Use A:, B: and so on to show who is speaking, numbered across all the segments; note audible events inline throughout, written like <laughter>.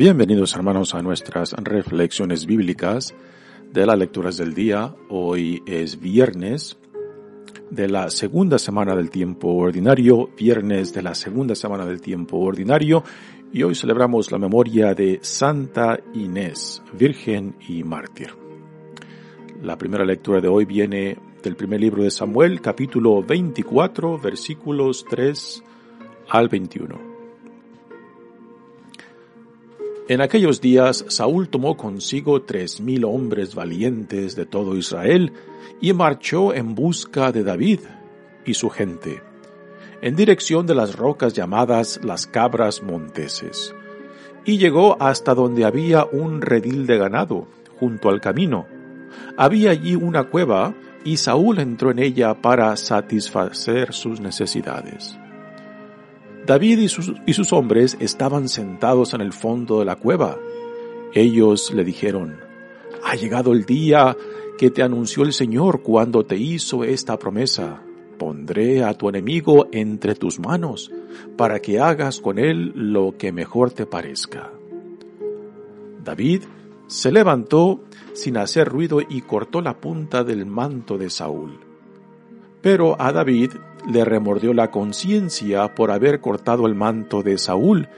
A: Bienvenidos hermanos a nuestras reflexiones bíblicas de las lecturas del día. Hoy es viernes de la segunda semana del tiempo ordinario, viernes de la segunda semana del tiempo ordinario, y hoy celebramos la memoria de Santa Inés, Virgen y Mártir. La primera lectura de hoy viene del primer libro de Samuel, capítulo 24, versículos 3 al 21. En aquellos días Saúl tomó consigo tres mil hombres valientes de todo Israel y marchó en busca de David y su gente, en dirección de las rocas llamadas las cabras monteses, y llegó hasta donde había un redil de ganado, junto al camino. Había allí una cueva, y Saúl entró en ella para satisfacer sus necesidades. David y sus, y sus hombres estaban sentados en el fondo de la cueva. Ellos le dijeron, ha llegado el día que te anunció el Señor cuando te hizo esta promesa. Pondré a tu enemigo entre tus manos para que hagas con él lo que mejor te parezca. David se levantó sin hacer ruido y cortó la punta del manto de Saúl. Pero a David le remordió la conciencia por haber cortado el manto de Saúl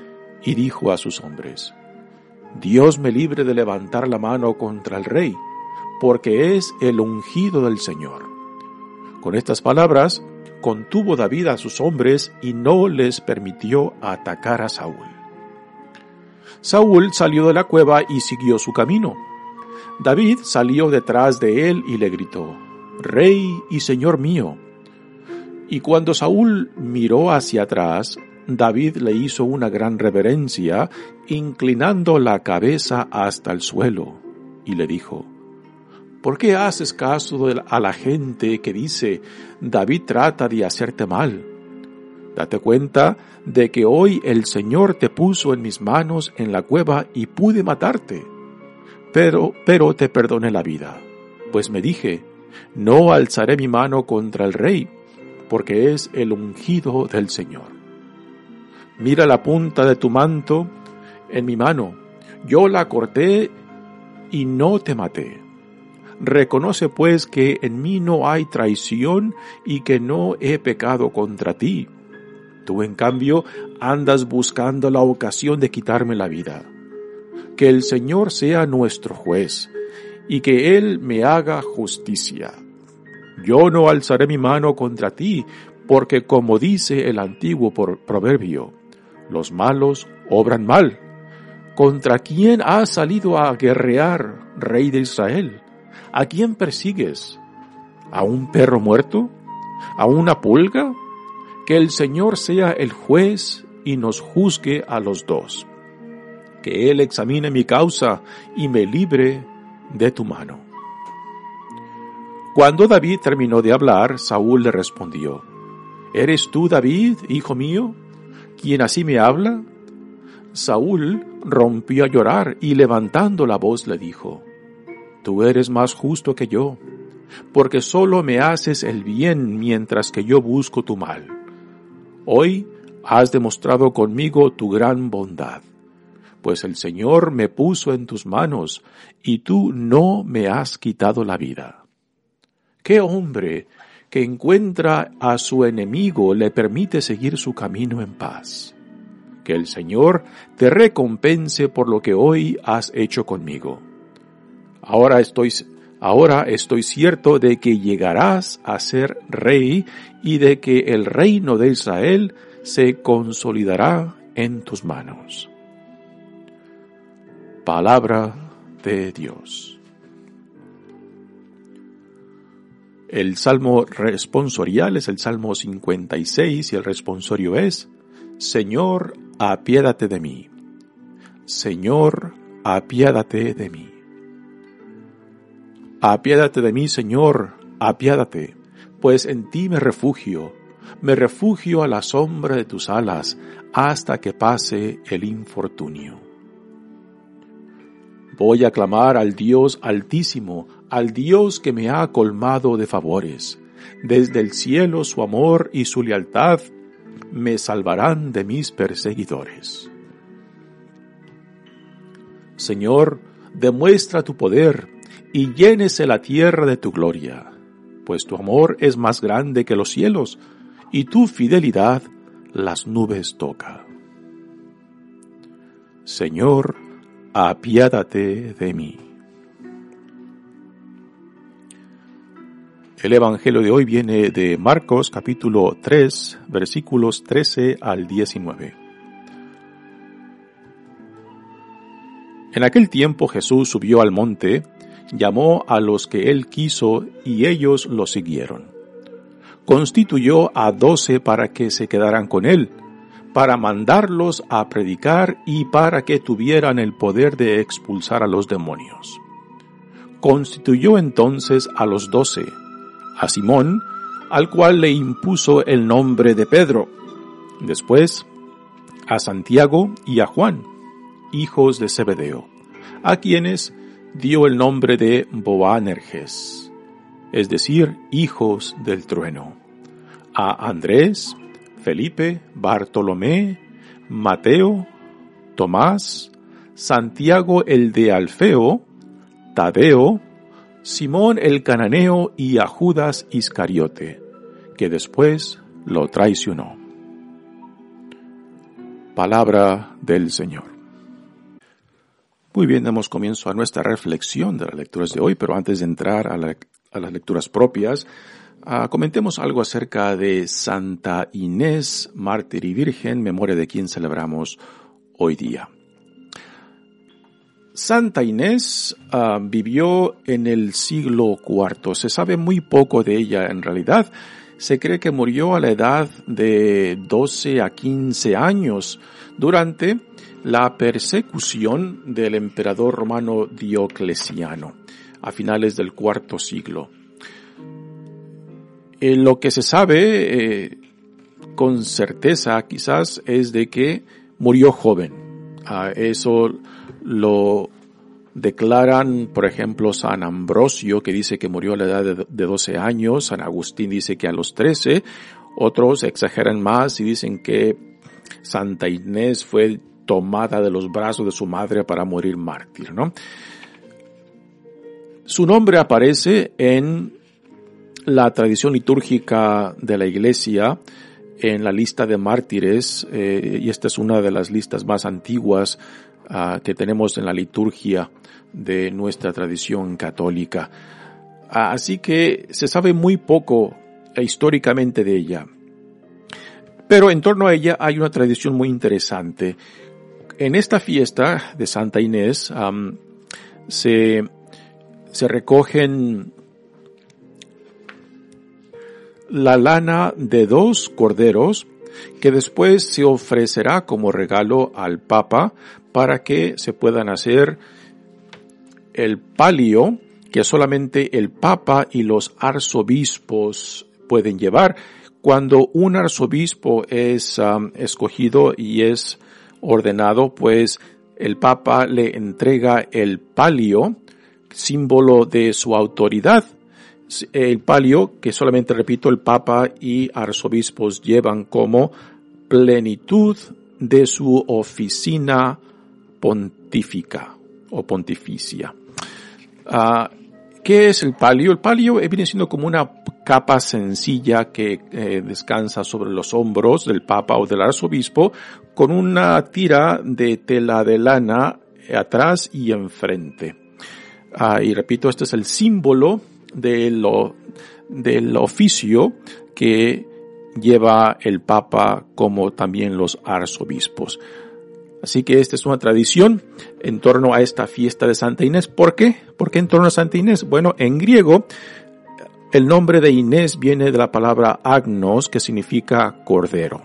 A: y dijo a sus hombres, Dios me libre de levantar la mano contra el rey, porque es el ungido del Señor. Con estas palabras, contuvo David a sus hombres y no les permitió atacar a Saúl. Saúl salió de la cueva y siguió su camino. David salió detrás de él y le gritó, Rey y Señor mío. Y cuando Saúl miró hacia atrás, David le hizo una gran reverencia, inclinando la cabeza hasta el suelo, y le dijo, ¿Por qué haces caso a la gente que dice, David trata de hacerte mal? Date cuenta de que hoy el Señor te puso en mis manos en la cueva y pude matarte. Pero, pero te perdoné la vida, pues me dije, no alzaré mi mano contra el rey, porque es el ungido del Señor. Mira la punta de tu manto en mi mano, yo la corté y no te maté. Reconoce pues que en mí no hay traición y que no he pecado contra ti. Tú en cambio andas buscando la ocasión de quitarme la vida. Que el Señor sea nuestro juez y que Él me haga justicia yo no alzaré mi mano contra ti, porque como dice el antiguo proverbio, los malos obran mal. ¿Contra quién has salido a guerrear, rey de Israel? ¿A quién persigues? ¿A un perro muerto? ¿A una pulga? Que el Señor sea el juez y nos juzgue a los dos. Que Él examine mi causa y me libre de tu mano. Cuando David terminó de hablar, Saúl le respondió, ¿Eres tú David, hijo mío, quien así me habla? Saúl rompió a llorar y levantando la voz le dijo, Tú eres más justo que yo, porque solo me haces el bien mientras que yo busco tu mal. Hoy has demostrado conmigo tu gran bondad, pues el Señor me puso en tus manos y tú no me has quitado la vida. ¿Qué hombre que encuentra a su enemigo le permite seguir su camino en paz? Que el Señor te recompense por lo que hoy has hecho conmigo. Ahora estoy, ahora estoy cierto de que llegarás a ser rey y de que el reino de Israel se consolidará en tus manos. Palabra de Dios. El salmo responsorial es el salmo 56 y el responsorio es, Señor, apiádate de mí. Señor, apiádate de mí. Apiádate de mí, Señor, apiádate, pues en ti me refugio, me refugio a la sombra de tus alas hasta que pase el infortunio. Voy a clamar al Dios altísimo, al Dios que me ha colmado de favores. Desde el cielo su amor y su lealtad me salvarán de mis perseguidores. Señor, demuestra tu poder y llénese la tierra de tu gloria, pues tu amor es más grande que los cielos y tu fidelidad las nubes toca. Señor, apiádate de mí. El Evangelio de hoy viene de Marcos capítulo 3 versículos 13 al 19. En aquel tiempo Jesús subió al monte, llamó a los que él quiso y ellos lo siguieron. Constituyó a doce para que se quedaran con él, para mandarlos a predicar y para que tuvieran el poder de expulsar a los demonios. Constituyó entonces a los doce, a Simón, al cual le impuso el nombre de Pedro, después a Santiago y a Juan, hijos de Zebedeo, a quienes dio el nombre de Boanerges, es decir, hijos del trueno, a Andrés, Felipe, Bartolomé, Mateo, Tomás, Santiago el de Alfeo, Tadeo, Simón el cananeo y a Judas Iscariote, que después lo traicionó. Palabra del Señor. Muy bien, damos comienzo a nuestra reflexión de las lecturas de hoy, pero antes de entrar a, las lecturas propias, Ah, comentemos algo acerca de Santa Inés, mártir y virgen, memoria de quien celebramos hoy día. Santa Inés ah, vivió en el siglo IV. Se sabe muy poco de ella en realidad. Se cree que murió a la edad de 12 a 15 años durante la persecución del emperador romano Diocleciano a finales del cuarto siglo. Eh, lo que se sabe eh, con certeza quizás es de que murió joven. Ah, eso lo declaran, por ejemplo, San Ambrosio, que dice que murió a la edad de, de 12 años, San Agustín dice que a los 13, otros exageran más y dicen que Santa Inés fue tomada de los brazos de su madre para morir mártir, ¿no? Su nombre aparece en la tradición litúrgica de la Iglesia en la lista de mártires, eh, y esta es una de las listas más antiguas ah, que tenemos en la liturgia de nuestra tradición católica. Ah, así que se sabe muy poco históricamente de ella. Pero en torno a ella hay una tradición muy interesante. En esta fiesta de Santa Inés se, se recogen la lana de dos corderos que después se ofrecerá como regalo al Papa para que se puedan hacer el palio que solamente el Papa y los arzobispos pueden llevar. Cuando un arzobispo es um, escogido y es ordenado, pues el Papa le entrega el palio, símbolo de su autoridad, el palio que solamente repito el Papa y arzobispos llevan como plenitud de su oficina pontífica o pontificia. Ah, ¿Qué es el palio? El palio viene siendo como una capa sencilla que eh, descansa sobre los hombros del Papa o del arzobispo con una tira de tela de lana atrás y enfrente. Ah, y repito, este es el símbolo de lo, del oficio que lleva el Papa como también los arzobispos. Así que esta es una tradición en torno a esta fiesta de Santa Inés. ¿Por qué? ¿Por qué en torno a Santa Inés? Bueno, en griego el nombre de Inés viene de la palabra agnos, que significa cordero.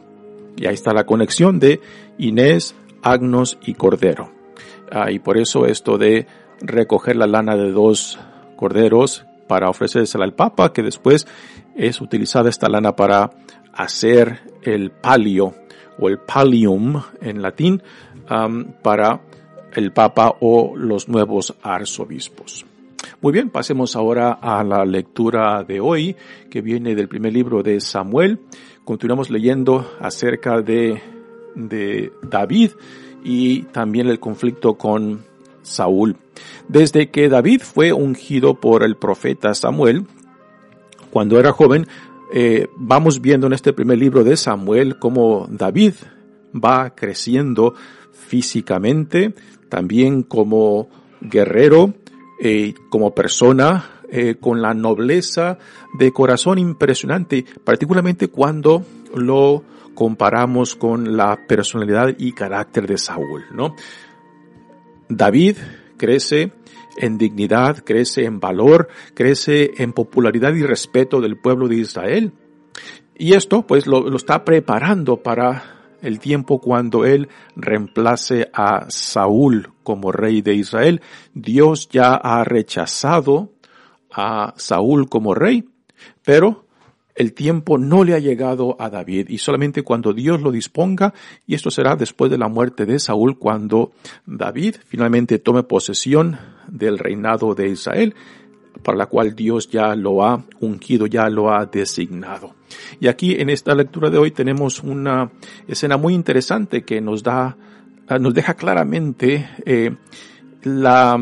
A: Y ahí está la conexión de Inés, agnos y cordero. Ah, y por eso esto de recoger la lana de dos corderos para ofrecérsela al Papa, que después es utilizada esta lana para hacer el palio o el pallium en latín para el Papa o los nuevos arzobispos. Muy bien, pasemos ahora a la lectura de hoy, que viene del primer libro de Samuel. Continuamos leyendo acerca de, David y también el conflicto con Saúl. Desde que David fue ungido por el profeta Samuel, cuando era joven, eh, vamos viendo en este primer libro de Samuel cómo David va creciendo físicamente, también como guerrero, eh, como persona, eh, con la nobleza de corazón impresionante, particularmente cuando lo comparamos con la personalidad y carácter de Saúl, ¿no? David crece en dignidad, crece en valor, crece en popularidad y respeto del pueblo de Israel. Y esto pues lo, lo está preparando para el tiempo cuando él reemplace a Saúl como rey de Israel. Dios ya ha rechazado a Saúl como rey, pero el tiempo no le ha llegado a David y solamente cuando Dios lo disponga, y esto será después de la muerte de Saúl, cuando David finalmente tome posesión del reinado de Israel, para la cual Dios ya lo ha ungido, ya lo ha designado. Y aquí en esta lectura de hoy tenemos una escena muy interesante que nos da, nos deja claramente eh, la,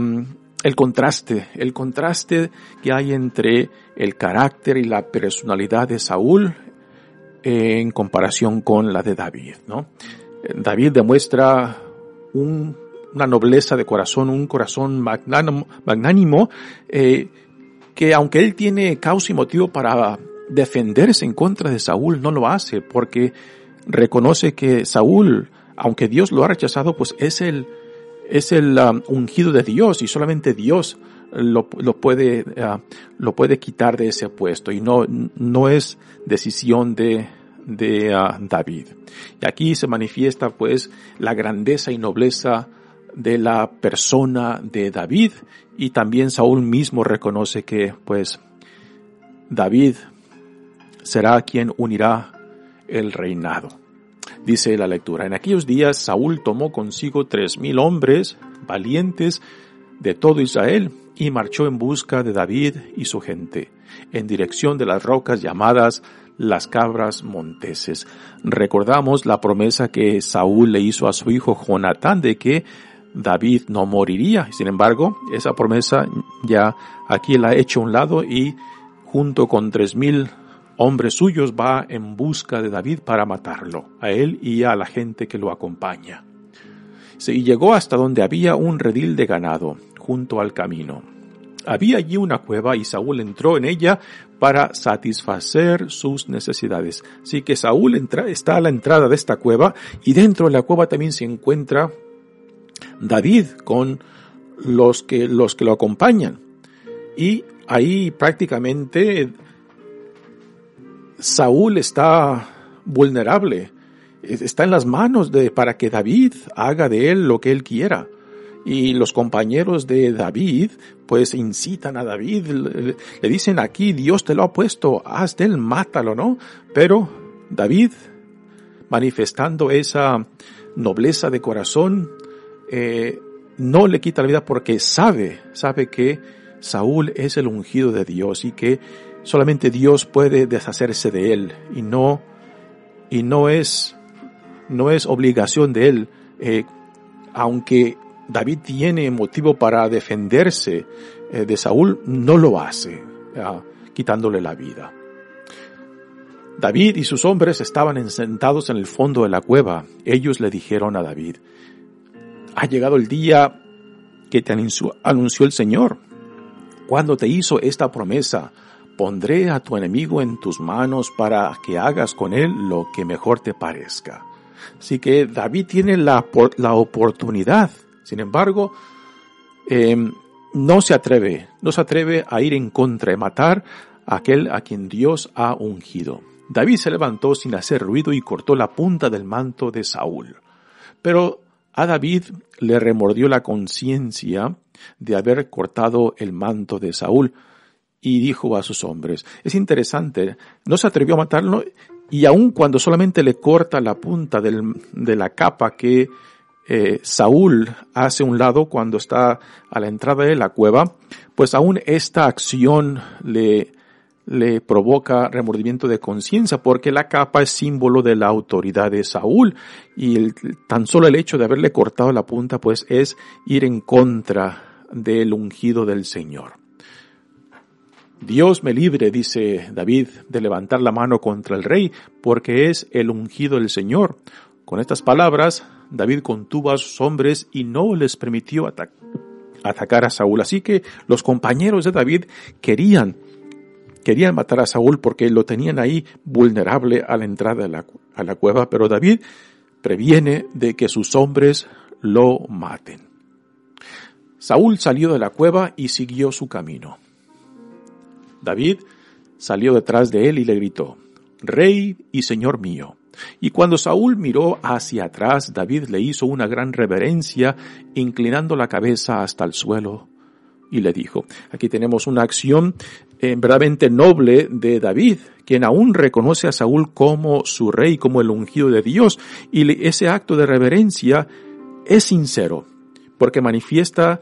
A: el contraste, el contraste que hay entre el carácter y la personalidad de Saúl en comparación con la de David, ¿no? David demuestra una nobleza de corazón, un corazón magnánimo, eh, que aunque él tiene causa y motivo para defenderse en contra de Saúl, no lo hace porque reconoce que Saúl, aunque Dios lo ha rechazado, pues es el, es el um, ungido de Dios y solamente Dios lo, lo puede, uh, lo puede quitar de ese puesto y no, no es decisión de, de uh, David. Y aquí se manifiesta pues la grandeza y nobleza de la persona de David y también Saúl mismo reconoce que pues David será quien unirá el reinado. Dice la lectura, en aquellos días Saúl tomó consigo tres mil hombres valientes de todo Israel y marchó en busca de David y su gente, en dirección de las rocas llamadas las cabras monteses. Recordamos la promesa que Saúl le hizo a su hijo Jonatán de que David no moriría. Sin embargo, esa promesa ya aquí la ha hecho a un lado y junto con tres mil hombres suyos va en busca de David para matarlo, a él y a la gente que lo acompaña. Y llegó hasta donde había un redil de ganado, junto al camino. Había allí una cueva y Saúl entró en ella para satisfacer sus necesidades. Así que Saúl está a la entrada de esta cueva y dentro de la cueva también se encuentra David con los que, los que lo acompañan. Y ahí prácticamente Saúl está vulnerable. Está en las manos de, para que David haga de él lo que él quiera. Y los compañeros de David, pues incitan a David, le, dicen aquí, Dios te lo ha puesto, haz de él, mátalo, ¿no? Pero David, manifestando esa nobleza de corazón, eh, no le quita la vida porque sabe, sabe que Saúl es el ungido de Dios y que solamente Dios puede deshacerse de él y no, y no es, no es obligación de él, eh, aunque David tiene motivo para defenderse eh, de Saúl, no lo hace, quitándole la vida. David y sus hombres estaban sentados en el fondo de la cueva. Ellos le dijeron a David, ha llegado el día que te anunció el Señor. Cuando te hizo esta promesa, pondré a tu enemigo en tus manos para que hagas con él lo que mejor te parezca. Así que David tiene la, la oportunidad. Sin embargo, em, no se atreve, no se atreve a ir en contra de matar a aquel a quien Dios ha ungido. David se levantó sin hacer ruido y cortó la punta del manto de Saúl. Pero a David le remordió la conciencia de haber cortado el manto de Saúl y dijo a sus hombres, es interesante, no se atrevió a matarlo y aun cuando solamente le corta la punta de la capa que eh, Saúl hace un lado cuando está a la entrada de la cueva, pues aún esta acción le, le provoca remordimiento de conciencia porque la capa es símbolo de la autoridad de Saúl y tan solo el hecho de haberle cortado la punta pues es ir en contra del ungido del Señor. Dios me libre, dice David, de levantar la mano contra el rey, porque es el ungido del Señor. Con estas palabras, David contuvo a sus hombres y no les permitió atacar a Saúl. Así que los compañeros de David querían, querían matar a Saúl porque lo tenían ahí vulnerable a la entrada a la cueva, pero David previene de que sus hombres lo maten. Saúl salió de la cueva y siguió su camino. David salió detrás de él y le gritó, Rey y Señor mío. Y cuando Saúl miró hacia atrás, David le hizo una gran reverencia, inclinando la cabeza hasta el suelo, y le dijo, aquí tenemos una acción eh, verdaderamente noble de David, quien aún reconoce a Saúl como su rey, como el ungido de Dios, y ese acto de reverencia es sincero, porque manifiesta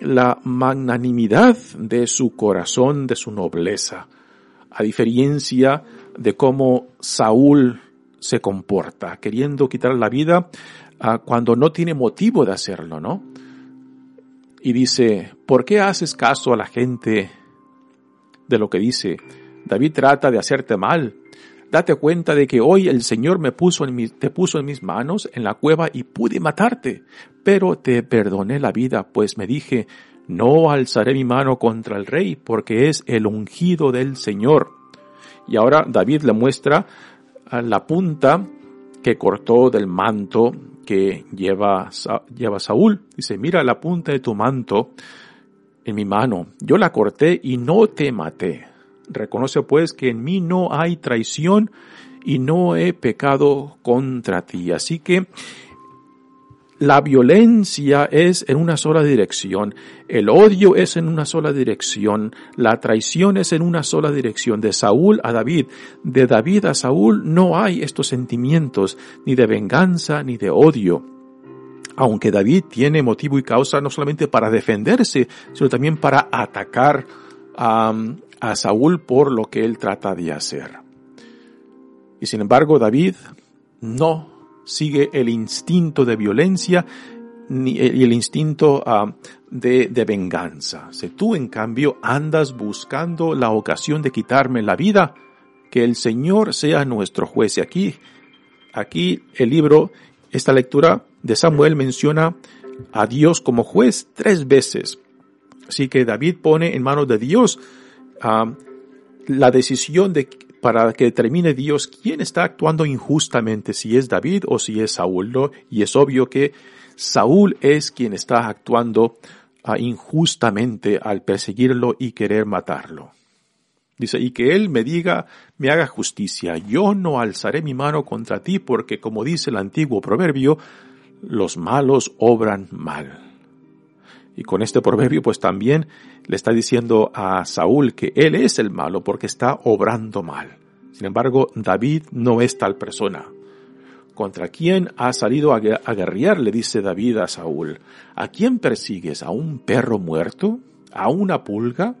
A: la magnanimidad de su corazón, de su nobleza, a diferencia de cómo Saúl se comporta, queriendo quitar la vida ah, cuando no tiene motivo de hacerlo, ¿no? Y dice, ¿por qué haces caso a la gente de lo que dice? David trata de hacerte mal. Date cuenta de que hoy el Señor me puso en te puso en mis manos en la cueva y pude matarte, pero te perdoné la vida, pues me dije, no alzaré mi mano contra el rey, porque es el ungido del Señor. Y ahora David le muestra la punta que cortó del manto que lleva, lleva Saúl. Dice, mira la punta de tu manto mi mano. Yo la corté y no te maté. Reconoce pues que en mí no hay traición y no he pecado contra ti. Así que la violencia es en una sola dirección, el odio es en una sola dirección, la traición es en una sola dirección, de Saúl a David, de David a Saúl no hay estos sentimientos ni de venganza ni de odio. Aunque David tiene motivo y causa no solamente para defenderse, sino también para atacar a, a Saúl por lo que él trata de hacer. Y sin embargo, David no sigue el instinto de violencia y el instinto ah, de, de, venganza. Si tú, en cambio, andas buscando la ocasión de quitarme la vida, que el Señor sea nuestro juez. Y aquí, aquí el libro, esta lectura de Samuel menciona a Dios como juez tres veces. Así que David pone en manos de Dios la decisión de, para que determine Dios quién está actuando injustamente, si es David o si es Saúl. Y es obvio que Saúl es quien está actuando ah, injustamente al perseguirlo y querer matarlo. Dice, y que él me diga, me haga justicia, yo no alzaré mi mano contra ti porque como dice el antiguo proverbio, los malos obran mal. Y con este proverbio pues también le está diciendo a Saúl que él es el malo porque está obrando mal. Sin embargo, David no es tal persona. ¿Contra quién ha salido a guerrear? le dice David a Saúl. ¿A quién persigues? ¿A un perro muerto? ¿A una pulga?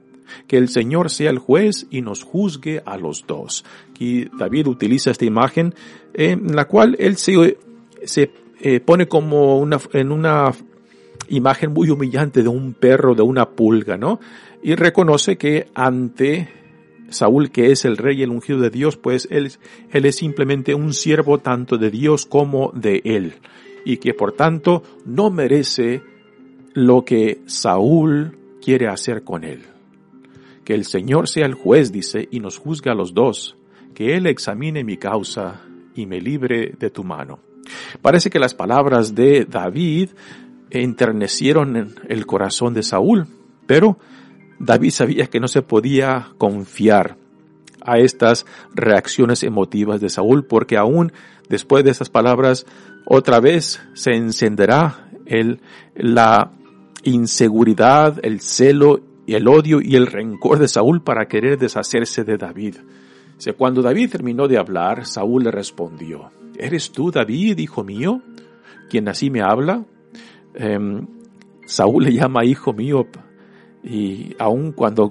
A: Que el Señor sea el juez y nos juzgue a los dos. Aquí David utiliza esta imagen en la cual él se, se eh, pone como una, en una imagen muy humillante de un perro, de una pulga, ¿no? Y reconoce que ante Saúl, que es el rey el ungido de Dios, pues él, él es simplemente un siervo tanto de Dios como de él. Y que por tanto no merece lo que Saúl quiere hacer con él. Que el Señor sea el juez, dice, y nos juzgue a los dos. Que Él examine mi causa y me libre de tu mano. Parece que las palabras de David enternecieron el corazón de Saúl, pero David sabía que no se podía confiar a estas reacciones emotivas de Saúl, porque aún después de esas palabras, otra vez se encenderá el, la, inseguridad, el celo, el odio y el rencor de Saúl para querer deshacerse de David. Cuando David terminó de hablar, Saúl le respondió, ¿Eres tú, David, hijo mío, quien así me habla? Em, Saúl le llama hijo mío y aun cuando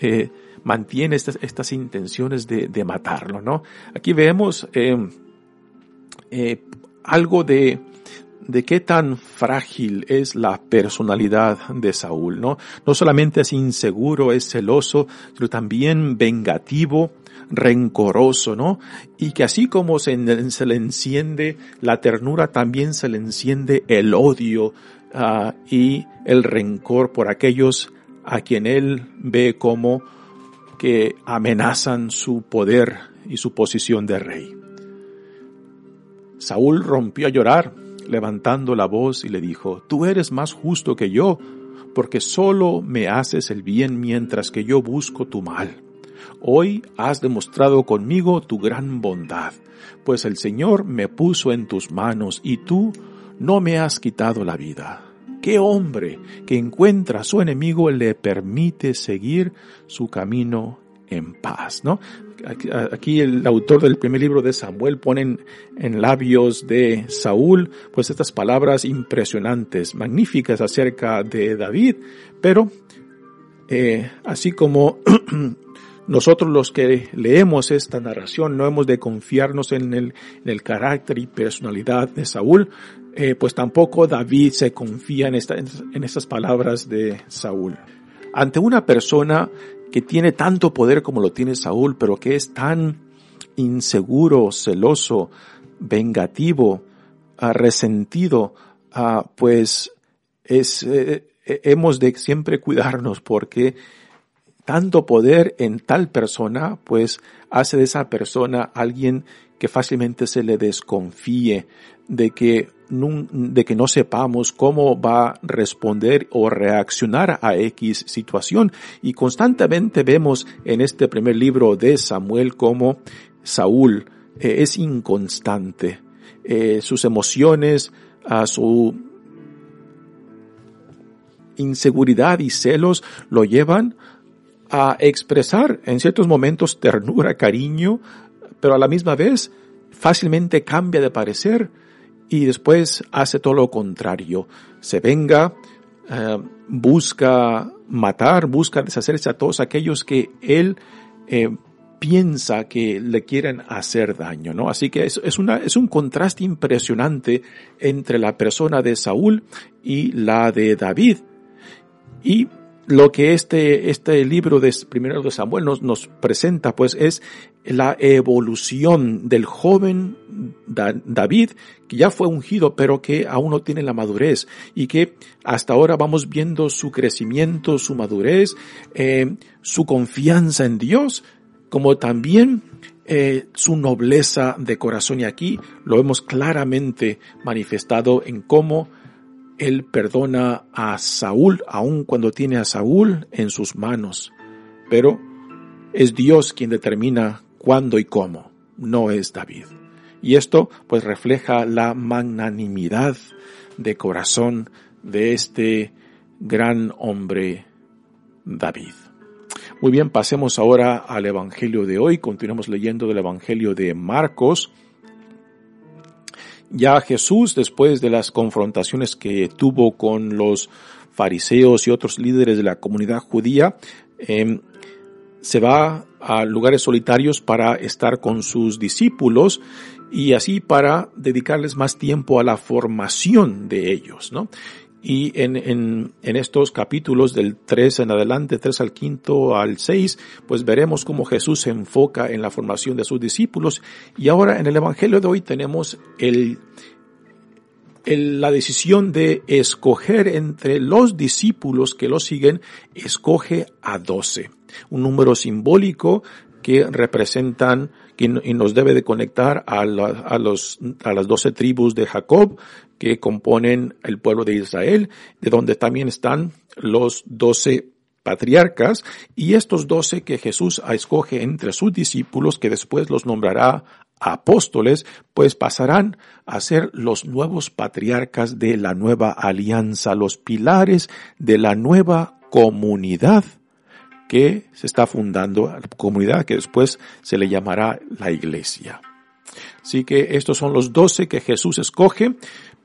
A: eh, mantiene estas, intenciones de, matarlo, ¿no? Aquí vemos em, eh, algo de, de qué tan frágil es la personalidad de Saúl, ¿no? No solamente es inseguro, es celoso, pero también vengativo, rencoroso, ¿no? Y que así como se, le enciende la ternura, también se le enciende el odio uh, y el rencor por aquellos a quien él ve como que amenazan su poder y su posición de rey. Saúl rompió a llorar, levantando la voz y le dijo, Tú eres más justo que yo, porque solo me haces el bien mientras que yo busco tu mal. Hoy has demostrado conmigo tu gran bondad, pues el Señor me puso en tus manos y tú no me has quitado la vida. ¿Qué hombre que encuentra a su enemigo le permite seguir su camino en paz? ¿no? Aquí el autor del primer libro de Samuel pone en labios de Saúl pues estas palabras impresionantes, magníficas acerca de David, pero eh, así como <clears throat> nosotros los que leemos esta narración no hemos de confiarnos en el, en el carácter y personalidad de Saúl, eh, pues tampoco David se confía en, esta, en estas palabras de Saúl. Ante una persona que tiene tanto poder como lo tiene Saúl, pero que es tan inseguro, celoso, vengativo, ah, resentido, ah, pues es, eh, eh, hemos de siempre cuidarnos porque tanto poder en tal persona, pues hace de esa persona alguien que fácilmente se le desconfíe, de que de que no sepamos cómo va a responder o reaccionar a X situación. Y constantemente vemos en este primer libro de Samuel cómo Saúl eh, es inconstante. Eh, sus emociones, a su inseguridad y celos lo llevan a expresar en ciertos momentos ternura, cariño, pero a la misma vez fácilmente cambia de parecer y después hace todo lo contrario. Se venga, eh, busca matar, busca deshacerse a todos aquellos que él eh, piensa que le quieren hacer daño, ¿no? Así que es, es, es un contraste impresionante entre la persona de Saúl y la de David. Y lo que este, este libro de primero de Samuel nos, nos presenta, pues, es la evolución del joven David, que ya fue ungido, pero que aún no tiene la madurez, y que hasta ahora vamos viendo su crecimiento, su madurez, eh, su confianza en Dios, como también eh, su nobleza de corazón. Y aquí lo vemos claramente manifestado en cómo él perdona a Saúl, aun cuando tiene a Saúl en sus manos. Pero es Dios quien determina cuándo y cómo, no es David. Y esto pues refleja la magnanimidad de corazón de este gran hombre David. Muy bien, pasemos ahora al Evangelio de hoy. Continuamos leyendo del Evangelio de Marcos. Ya Jesús, después de las confrontaciones que tuvo con los fariseos y otros líderes de la comunidad judía, em, se va a lugares solitarios para estar con sus discípulos y así para dedicarles más tiempo a la formación de ellos, ¿no? Y en, en, en, estos capítulos del 3 en adelante, 3 al 5 al 6, pues veremos cómo Jesús se enfoca en la formación de sus discípulos. Y ahora en el Evangelio de hoy tenemos el, la decisión de escoger entre los discípulos que lo siguen, escoge a 12. Un número simbólico que representan y nos debe de conectar a, a las doce tribus de Jacob que componen el pueblo de Israel, de donde también están los doce patriarcas y estos doce que Jesús escoge entre sus discípulos que después los nombrará apóstoles, pues pasarán a ser los nuevos patriarcas de la nueva alianza, los pilares de la nueva comunidad que se está fundando, comunidad que después se le llamará la iglesia. Así que estos son los doce que Jesús escoge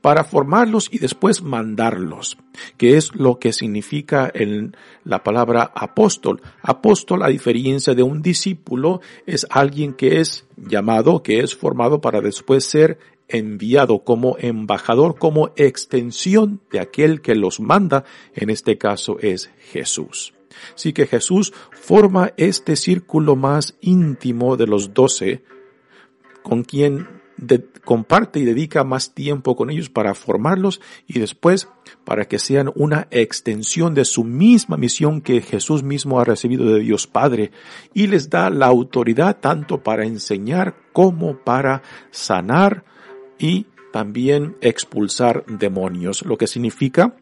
A: para formarlos y después mandarlos, que es lo que significa en la palabra apóstol. Apóstol, a diferencia de un discípulo, es alguien que es llamado, que es formado para después ser enviado como embajador, como extensión de aquel que los manda, en este caso es Jesús. Así que Jesús forma este círculo más íntimo de los doce, con quien comparte y dedica más tiempo con ellos para formarlos y después para que sean una extensión de su misma misión que Jesús mismo ha recibido de Dios Padre. Y les da la autoridad tanto para enseñar como para sanar y también expulsar demonios, lo que significa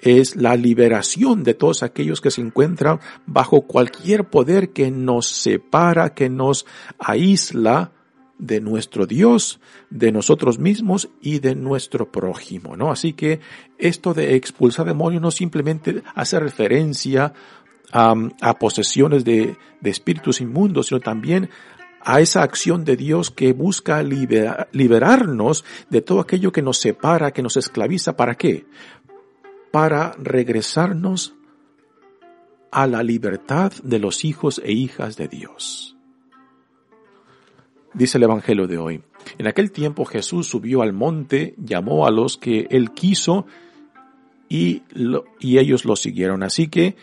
A: es la liberación de todos aquellos que se encuentran bajo cualquier poder que nos separa, que nos aísla de nuestro Dios, de nosotros mismos y de nuestro prójimo, ¿no? Así que esto de expulsar demonios no simplemente hace referencia a, posesiones de, espíritus inmundos, sino también a esa acción de Dios que busca liberarnos de todo aquello que nos separa, que nos esclaviza. ¿Para qué? Para regresarnos a la libertad de los hijos e hijas de Dios dice el Evangelio de hoy. En aquel tiempo Jesús subió al monte, llamó a los que él quiso y, y ellos lo siguieron. Así que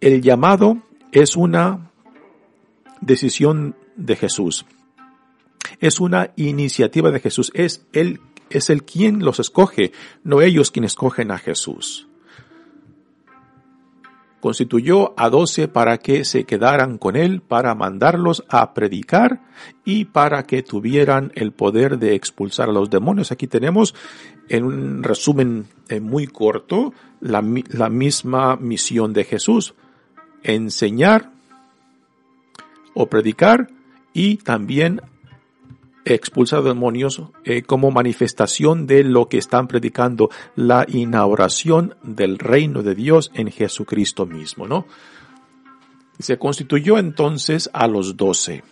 A: el llamado es una decisión de Jesús. Es una iniciativa de Jesús. Es él, es el quien los escoge, no ellos quienes escogen a Jesús constituyó a doce para que se quedaran con él, para mandarlos a predicar y para que tuvieran el poder de expulsar a los demonios. Aquí tenemos, en un resumen eh, muy corto, la, la misma misión de Jesús, enseñar o predicar y también expulsar demonios eh, como manifestación de lo que están predicando, la inauguración del reino de Dios en Jesucristo mismo, ¿no? Se constituyó entonces a los doce.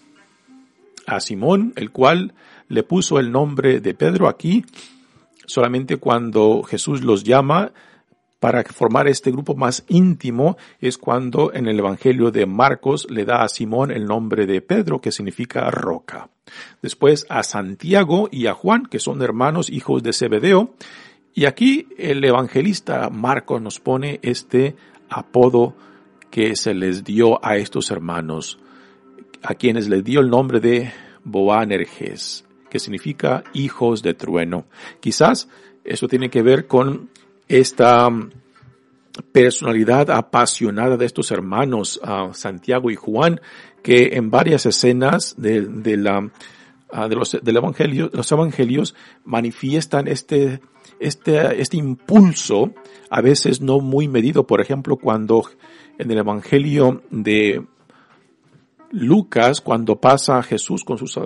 A: A Simón, el cual le puso el nombre de Pedro aquí, solamente cuando Jesús los llama, para formar este grupo más íntimo es cuando en el Evangelio de Marcos le da a Simón el nombre de Pedro, que significa roca. Después a Santiago y a Juan, que son hermanos hijos de Zebedeo. Y aquí el evangelista Marcos nos pone este apodo que se les dio a estos hermanos, a quienes les dio el nombre de Boanerges, que significa hijos de trueno. Quizás eso tiene que ver con esta personalidad apasionada de estos hermanos, Santiago y Juan, que en varias escenas de, de la, de los, del evangelio, los evangelios manifiestan este, este, este impulso, a veces no muy medido. Por ejemplo, cuando en el evangelio de Lucas, cuando pasa Jesús con sus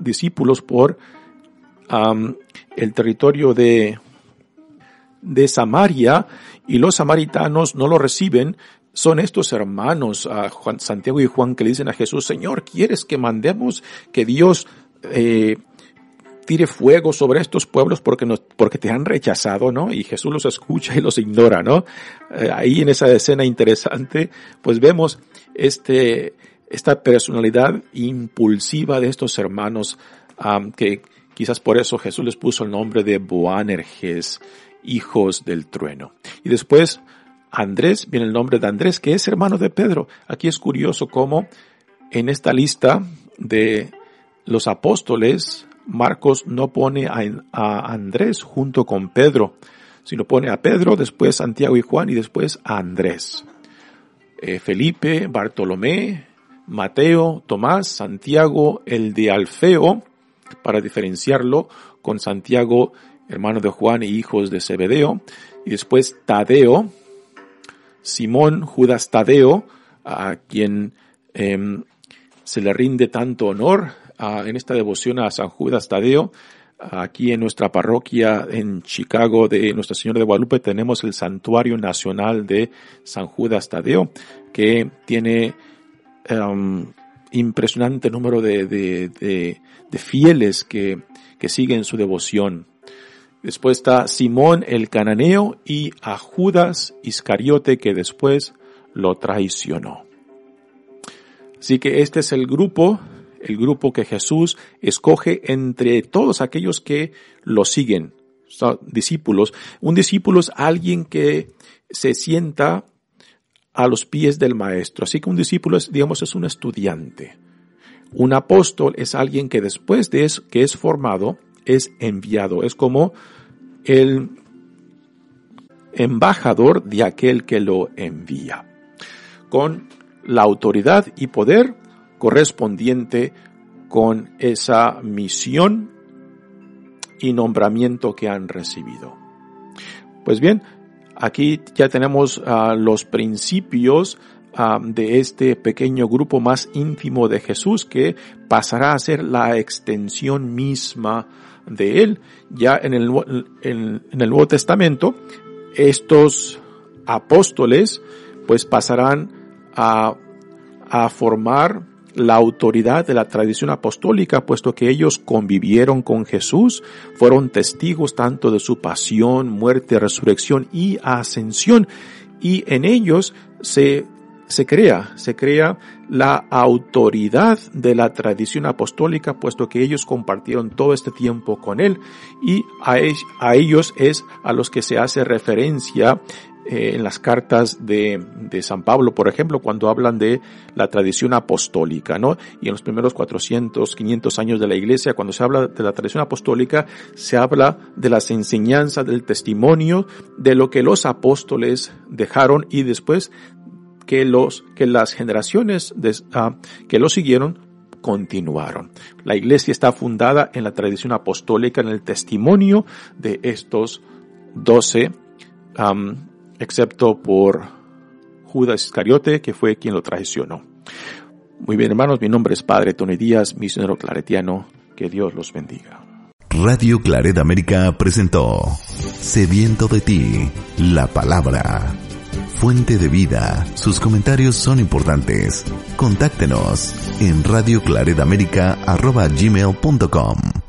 A: discípulos por el territorio de de Samaria y los samaritanos no lo reciben, son estos hermanos, a Santiago y Juan, que le dicen a Jesús, Señor, ¿quieres que mandemos que Dios eh, tire fuego sobre estos pueblos porque, nos, porque te han rechazado, ¿no? Y Jesús los escucha y los ignora, ¿no? Eh, ahí en esa escena interesante, pues vemos este, esta personalidad impulsiva de estos hermanos, que quizás por eso Jesús les puso el nombre de Boanerges, hijos del trueno. Y después Andrés, viene el nombre de Andrés, que es hermano de Pedro. Aquí es curioso cómo en esta lista de los apóstoles, Marcos no pone a, Andrés junto con Pedro, sino pone a Pedro, después Santiago y Juan y después a Andrés. Eh, Felipe, Bartolomé, Mateo, Tomás, Santiago, el de Alfeo, para diferenciarlo con Santiago hermano de Juan y hijos de Zebedeo, y después Tadeo, Simón, Judas Tadeo, a quien em, se le rinde tanto honor en esta devoción a San Judas Tadeo. Aquí en nuestra parroquia en Chicago de Nuestra Señora de Guadalupe tenemos el Santuario Nacional de San Judas Tadeo, que tiene um, impresionante número de, de, de, fieles que, que siguen su devoción. Después está Simón el cananeo y a Judas Iscariote que después lo traicionó. Así que este es el grupo, el grupo que Jesús escoge entre todos aquellos que lo siguen, discípulos. Un discípulo es alguien que se sienta a los pies del maestro. Así que un discípulo es, digamos, es un estudiante. Un apóstol es alguien que después de eso, que es formado, es enviado. Es como el embajador de aquel que lo envía. Con la autoridad y poder correspondiente con esa misión y nombramiento que han recibido. Pues bien, aquí ya tenemos uh, los principios uh, de este pequeño grupo más íntimo de Jesús que pasará a ser la extensión misma de él. Ya en el, en, el Nuevo Testamento, estos apóstoles pues pasarán a, a formar la autoridad de la tradición apostólica, puesto que ellos convivieron con Jesús, fueron testigos tanto de su pasión, muerte, resurrección y ascensión, y en ellos se, se crea, se crea la autoridad de la tradición apostólica, puesto que ellos compartieron todo este tiempo con él, y a, ellos es a los que se hace referencia eh, en las cartas de, de, San Pablo, por ejemplo, cuando hablan de la tradición apostólica, ¿no? Y en los primeros 400, 500 años de la iglesia, cuando se habla de la tradición apostólica, se habla de las enseñanzas, del testimonio, de lo que los apóstoles dejaron y después que los, que las generaciones de, uh, que lo siguieron continuaron. La iglesia está fundada en la tradición apostólica, en el testimonio de estos doce um, excepto por Judas Iscariote, que fue quien lo traicionó. Muy bien, hermanos, mi nombre es Padre Tony Díaz, misionero claretiano. Que Dios los bendiga.
B: Radio Claret América presentó Sediento de ti, la palabra. Fuente de vida, sus comentarios son importantes. Contáctenos en radioclaredamerica.gmail.com